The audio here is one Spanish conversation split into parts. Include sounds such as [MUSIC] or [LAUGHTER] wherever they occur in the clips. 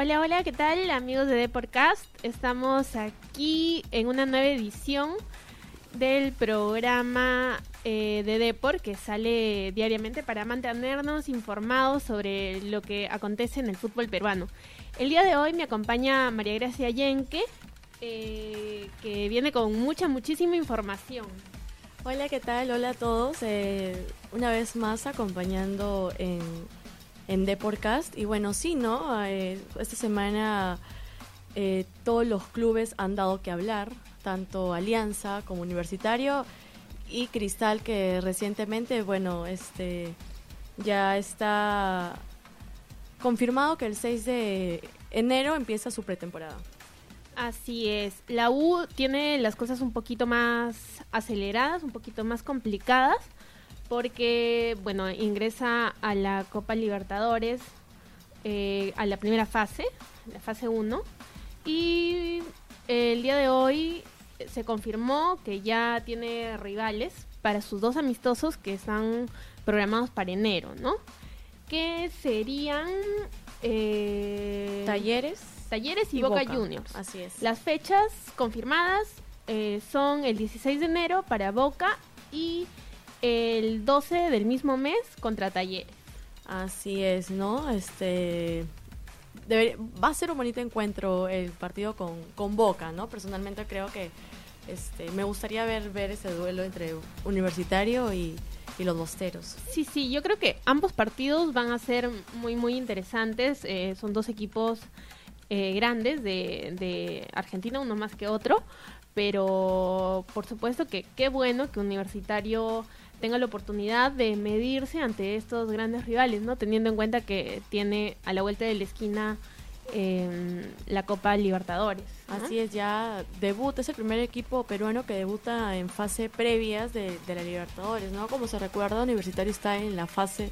Hola, hola, ¿qué tal amigos de Deporcast? Estamos aquí en una nueva edición del programa eh, de Deport que sale diariamente para mantenernos informados sobre lo que acontece en el fútbol peruano. El día de hoy me acompaña María Gracia Yenque, eh, que viene con mucha, muchísima información. Hola, ¿qué tal? Hola a todos. Eh, una vez más acompañando en en Deporcast. Y bueno, sí, ¿no? Eh, esta semana eh, todos los clubes han dado que hablar, tanto Alianza como Universitario y Cristal, que recientemente, bueno, este ya está confirmado que el 6 de enero empieza su pretemporada. Así es. La U tiene las cosas un poquito más aceleradas, un poquito más complicadas porque, bueno, ingresa a la Copa Libertadores eh, a la primera fase, la fase 1, y el día de hoy se confirmó que ya tiene rivales para sus dos amistosos que están programados para enero, ¿no? Que serían... Eh, talleres. Talleres y, Boca, Juniors. Así es. Las fechas confirmadas eh, son el 16 de enero para Boca y el 12 del mismo mes contra Talleres. Así es, ¿no? Este va a ser un bonito encuentro el partido con, con Boca, ¿no? Personalmente creo que este, me gustaría ver, ver ese duelo entre Universitario y, los Bosteros. Sí, sí, yo creo que ambos partidos van a ser muy, muy interesantes. Eh, son dos equipos eh, grandes de, de Argentina, uno más que otro. Pero por supuesto que qué bueno que Universitario tenga la oportunidad de medirse ante estos grandes rivales, ¿no? Teniendo en cuenta que tiene a la vuelta de la esquina em, la Copa Libertadores. Así es, ya debuta, es el primer equipo peruano que debuta en fase previas de, la Libertadores, ¿no? Como se recuerda, Universitario está en la fase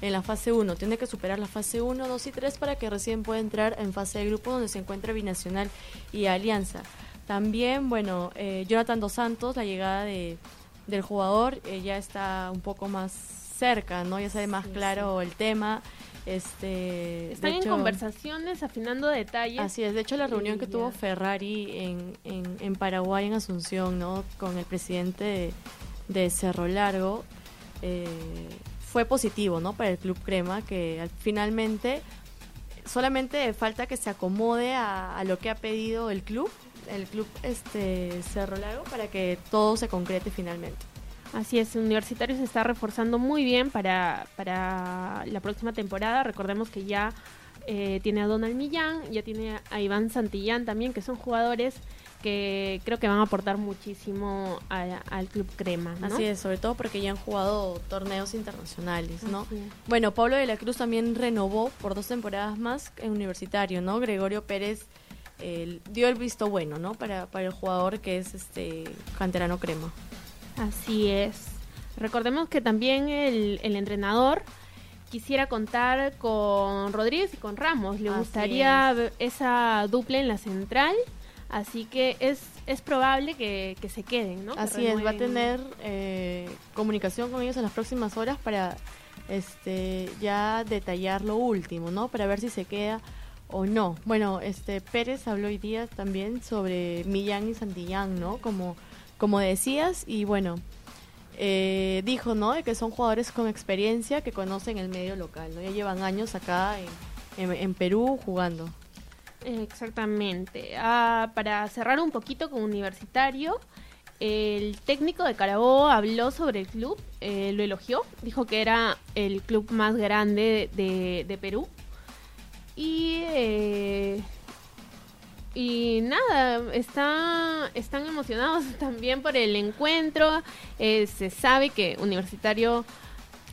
en la fase 1. Tiene que superar la fase 1, 2 y 3 para que recién pueda entrar en fase de grupo donde se encuentra Binacional y Alianza. También, bueno, eh, Jonathan Dos Santos, la llegada de del jugador eh, ya está un poco más cerca, ¿no? Ya sabe más claro el tema. Este, Están en conversaciones, afinando detalles. Así es, de hecho la reunión que tuvo Ferrari en, en, Paraguay, en Asunción, ¿no? Con el presidente de, Cerro Largo, eh, fue positivo, ¿no? Para el Club Crema, que finalmente solamente falta que se acomode a, a lo que ha pedido el club el club este Cerro Largo para que todo se concrete finalmente. Así es, Universitario se está reforzando muy bien para, para la próxima temporada. Recordemos que ya eh, tiene a Donald Millán, ya tiene a Iván Santillán también, que son jugadores que creo que van a aportar muchísimo al Club Crema. Así es, sobre todo porque ya han jugado torneos internacionales, ¿no? Bueno, Pablo de la Cruz también renovó por dos temporadas más en Universitario, ¿no? Gregorio Pérez dio el visto bueno, ¿no? Para, para el jugador que es este canterano crema. Así es. Recordemos que también el, el entrenador quisiera contar con Rodríguez y con Ramos. Le gustaría esa dupla en la central. Así que es, es probable que, se queden, ¿no? Así es, va a tener eh, comunicación con ellos en las próximas horas para este ya detallar lo último, ¿no? Para ver si se queda o no. Bueno, este Pérez habló hoy día también sobre Millán y Santillán, ¿no? Como, como decías, y bueno, eh, dijo, ¿no? De que son jugadores con experiencia que conocen el medio local, ¿no? Ya llevan años acá en, Perú jugando. Exactamente. Ah, para cerrar un poquito con Universitario, el técnico de Carabobo habló sobre el club, eh, lo elogió, dijo que era el club más grande de, de Perú y, eh, y nada, está, están emocionados [LAUGHS] también por el encuentro. Eh, se sabe que Universitario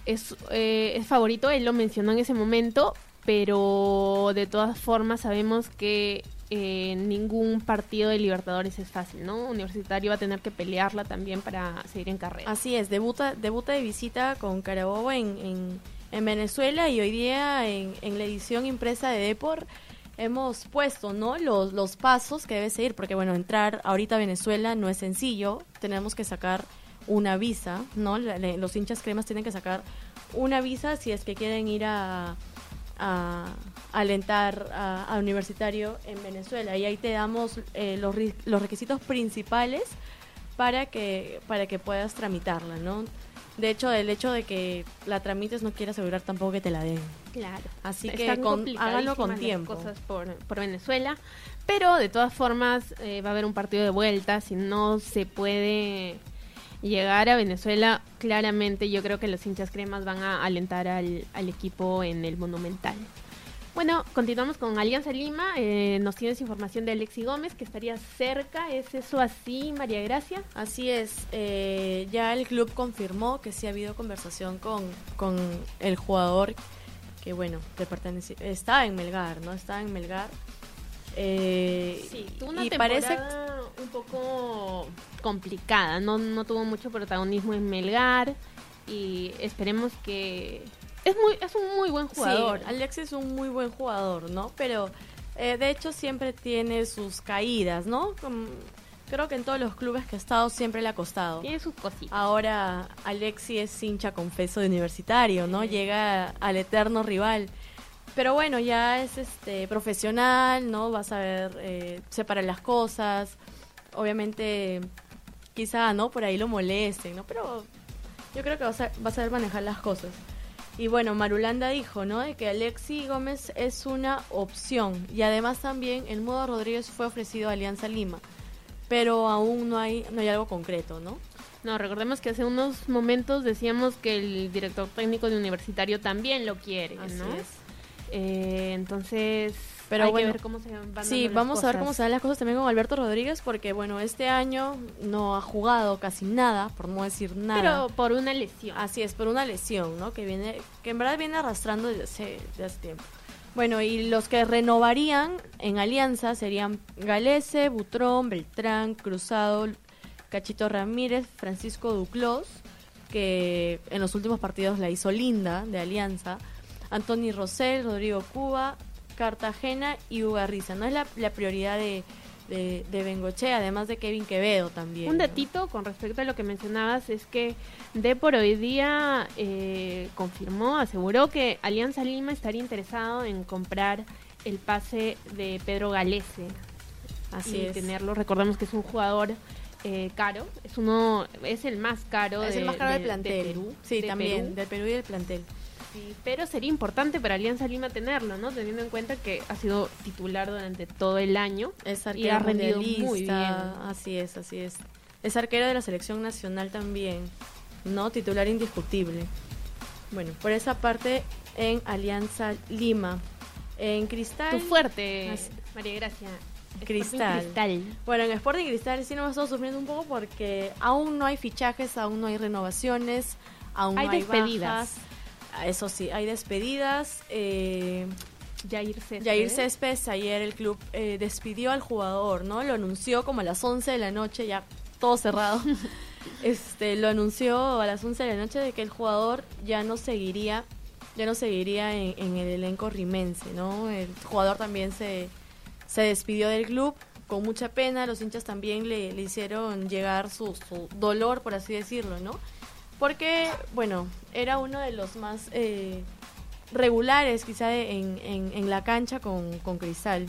es, eh, es favorito, él lo mencionó en ese momento, pero de todas formas sabemos que ningún partido de Libertadores es fácil, ¿no? Universitario va a tener que pelearla también para seguir en carrera. Así es, debuta, debuta de visita con Carabobo en en Venezuela y hoy día en, la edición impresa de Depor hemos puesto no los, los pasos que debe seguir, porque bueno, entrar ahorita a Venezuela no es sencillo, tenemos que sacar una visa, ¿no? los hinchas cremas tienen que sacar una visa si es que quieren ir a, a, alentar a, Universitario en Venezuela. Y ahí te damos eh, los, los requisitos principales para que, para que puedas tramitarla, ¿no? De hecho, el hecho de que la tramites no quiere asegurar tampoco que te la den. Claro. Así que con, háganlo con tiempo. cosas por, por, Venezuela. Pero de todas formas eh, va a haber un partido de vuelta. Si no se puede llegar a Venezuela, claramente yo creo que los hinchas cremas van a alentar al, al equipo en el Monumental. Bueno, continuamos con Alianza Lima. Eh, nos tienes información de Alexi Gómez, que estaría cerca. ¿Es eso así, María Gracia? Así es. Eh, ya el club confirmó que sí ha habido conversación con, con el jugador que, bueno, que pertenece, está en Melgar, ¿no? Está en Melgar. Eh, sí, tuvo una y parece un poco complicada. No, no tuvo mucho protagonismo en Melgar. Y esperemos que es muy es un muy buen jugador. Sí, Alex es un muy buen jugador, ¿no? Pero eh, de hecho siempre tiene sus caídas, ¿no? creo que en todos los clubes que ha estado siempre le ha costado. Tiene sus cositas. Ahora Alexi es hincha confeso de universitario, ¿no? Llega al eterno rival. Pero bueno, ya es este profesional, ¿no? Va a saber eh, separar las cosas. Obviamente, quizá, ¿no? Por ahí lo molesten, ¿no? Pero yo creo que va a saber manejar las cosas. Y bueno, Marulanda dijo, ¿no? De que Alexi Gómez es una opción. Y además también el Mudo Rodríguez fue ofrecido a Alianza Lima. Pero aún no hay, no hay algo concreto, ¿no? No, recordemos que hace unos momentos decíamos que el director técnico de Universitario también lo quiere, Así Es. Eh, entonces, pero Hay bueno, que ver cómo se van Sí, vamos a ver cómo se dan las cosas también con Alberto Rodríguez, porque bueno, este año no ha jugado casi nada, por no decir nada. Pero por una lesión. Así es, por una lesión, ¿no? Que viene, que en verdad viene arrastrando desde hace, hace tiempo. Bueno, y los que renovarían en alianza serían Galese, Butrón, Beltrán, Cruzado, Cachito Ramírez, Francisco Duclos, que en los últimos partidos la hizo linda de alianza, Antoni Rosell, Rodrigo Cuba, Cartagena y Ugarriza. No es la, prioridad de, de, Bengoche, además de Kevin Quevedo también. Un datito con respecto a lo que mencionabas es que de por hoy día eh, confirmó, aseguró que Alianza Lima estaría interesado en comprar el pase de Pedro Galese. Así y tenerlo. Recordemos que es un jugador eh, caro, es uno, es el más caro, es el más caro del plantel. Perú, sí, también del Perú y del plantel pero sería importante para Alianza Lima tenerlo, ¿no? Teniendo en cuenta que ha sido titular durante todo el año es y ha rendido muy bien. Así es, así es. Es arquero de la selección nacional también, ¿no? Titular indiscutible. Bueno, por esa parte en Alianza Lima. En Cristal. Tu fuerte, María Gracia. Cristal. Bueno, en Sporting Cristal sí nos estamos sufriendo un poco porque aún no hay fichajes, aún no hay renovaciones, aún hay no hay despedidas. Eso sí, hay despedidas. Eh, Jair Céspedes. Jair Céspedes, ayer el club eh, despidió al jugador, ¿no? Lo anunció como a las 11 de la noche, ya todo cerrado. [LAUGHS] este, lo anunció a las 11 de la noche de que el jugador ya no seguiría, ya no seguiría en, el elenco rimense, ¿no? El jugador también se, se despidió del club con mucha pena, los hinchas también le, le hicieron llegar su, su dolor, por así decirlo, ¿no? Porque, bueno, era uno de los más eh, regulares quizá en, en, la cancha con, con, Cristal.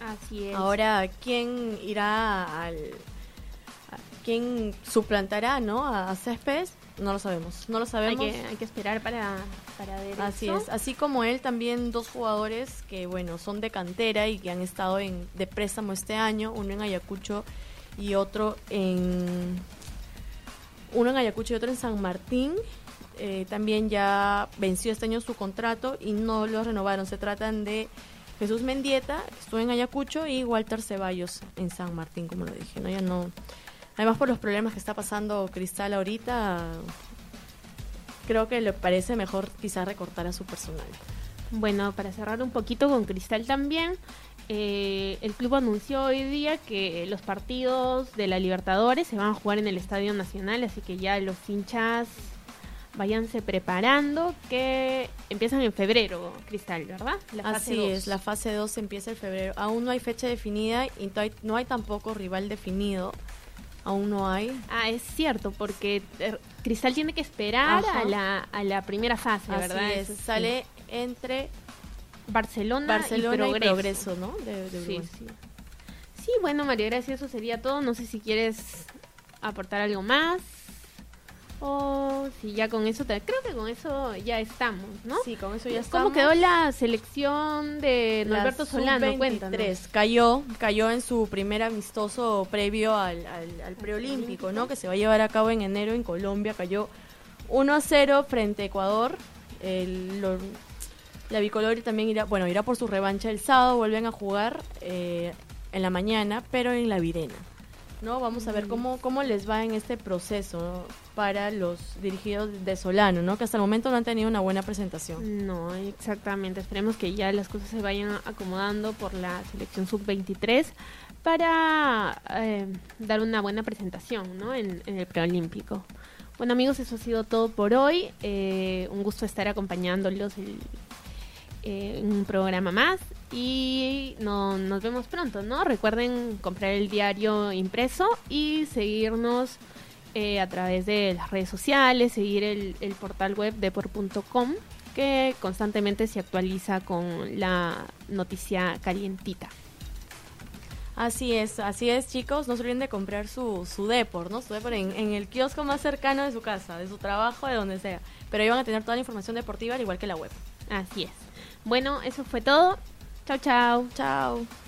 Así es. Ahora, ¿quién irá al... ¿Quién suplantará, no? A, Céspedes, no lo sabemos, no lo sabemos. Hay que, hay que esperar para, para ver Así es, así como él también dos jugadores que, bueno, son de cantera y que han estado en, de préstamo este año, uno en Ayacucho y otro en uno en Ayacucho y otro en San Martín. Eh, también ya venció este año su contrato y no lo renovaron. Se tratan de Jesús Mendieta, que estuvo en Ayacucho, y Walter Ceballos en San Martín, como lo dije. ¿no? No. Además, por los problemas que está pasando Cristal ahorita, creo que le parece mejor quizás recortar a su personal. Bueno, para cerrar un poquito con Cristal también, eh, el club anunció hoy día que los partidos de la Libertadores se van a jugar en el Estadio Nacional, así que ya los hinchas váyanse preparando, que empiezan en febrero, Cristal, ¿verdad? así es, la fase 2 empieza en febrero. Aún no hay fecha definida y no hay, tampoco rival definido. Aún no hay. Ah, es cierto, porque eh, Cristal tiene que esperar a la, a la primera fase, ¿verdad? sale entre Barcelona, Barcelona y y Progreso. Progreso, ¿no? De, de Sí, sí. Sí, bueno, María Gracia, eso sería todo. No sé si quieres aportar algo más. O si ya con eso, te... creo que con eso ya estamos, ¿no? Sí, con eso ya ¿Cómo estamos. quedó la selección de Norberto Solano? sub-23 Cuéntanos. Cayó, cayó en su primer amistoso previo al, al, al preolímpico, ¿no? Que se va a llevar a cabo en enero en Colombia. Cayó 1 a 0 frente a Ecuador. El- lo- la bicolor también irá, bueno, irá por su revancha el sábado. Vuelven a jugar eh, en la mañana, pero en la Virena. ¿no? Vamos a ver cómo, cómo les va en este proceso ¿no? para los dirigidos de Solano, ¿no? Que hasta el momento no han tenido una buena presentación. No, exactamente. Esperemos que ya las cosas se vayan acomodando por la selección sub-23 para eh, dar una buena presentación ¿no? en, en el preolímpico. Bueno amigos, eso ha sido todo por hoy. Eh, un gusto estar acompañándolos el- eh, un programa más y no, nos vemos pronto, ¿no? Recuerden comprar el diario impreso y seguirnos eh, a través de las redes sociales, seguir el, el portal web depor.com que constantemente se actualiza con la noticia calientita. Así es, así es, chicos. No se olviden de comprar su, su Depor, ¿no? Su Depor en, en el kiosco más cercano de su casa, de su trabajo, de donde sea. Pero ahí van a tener toda la información deportiva, al igual que la web. Así es. Bueno, eso fue todo. Chao, chao. Chao.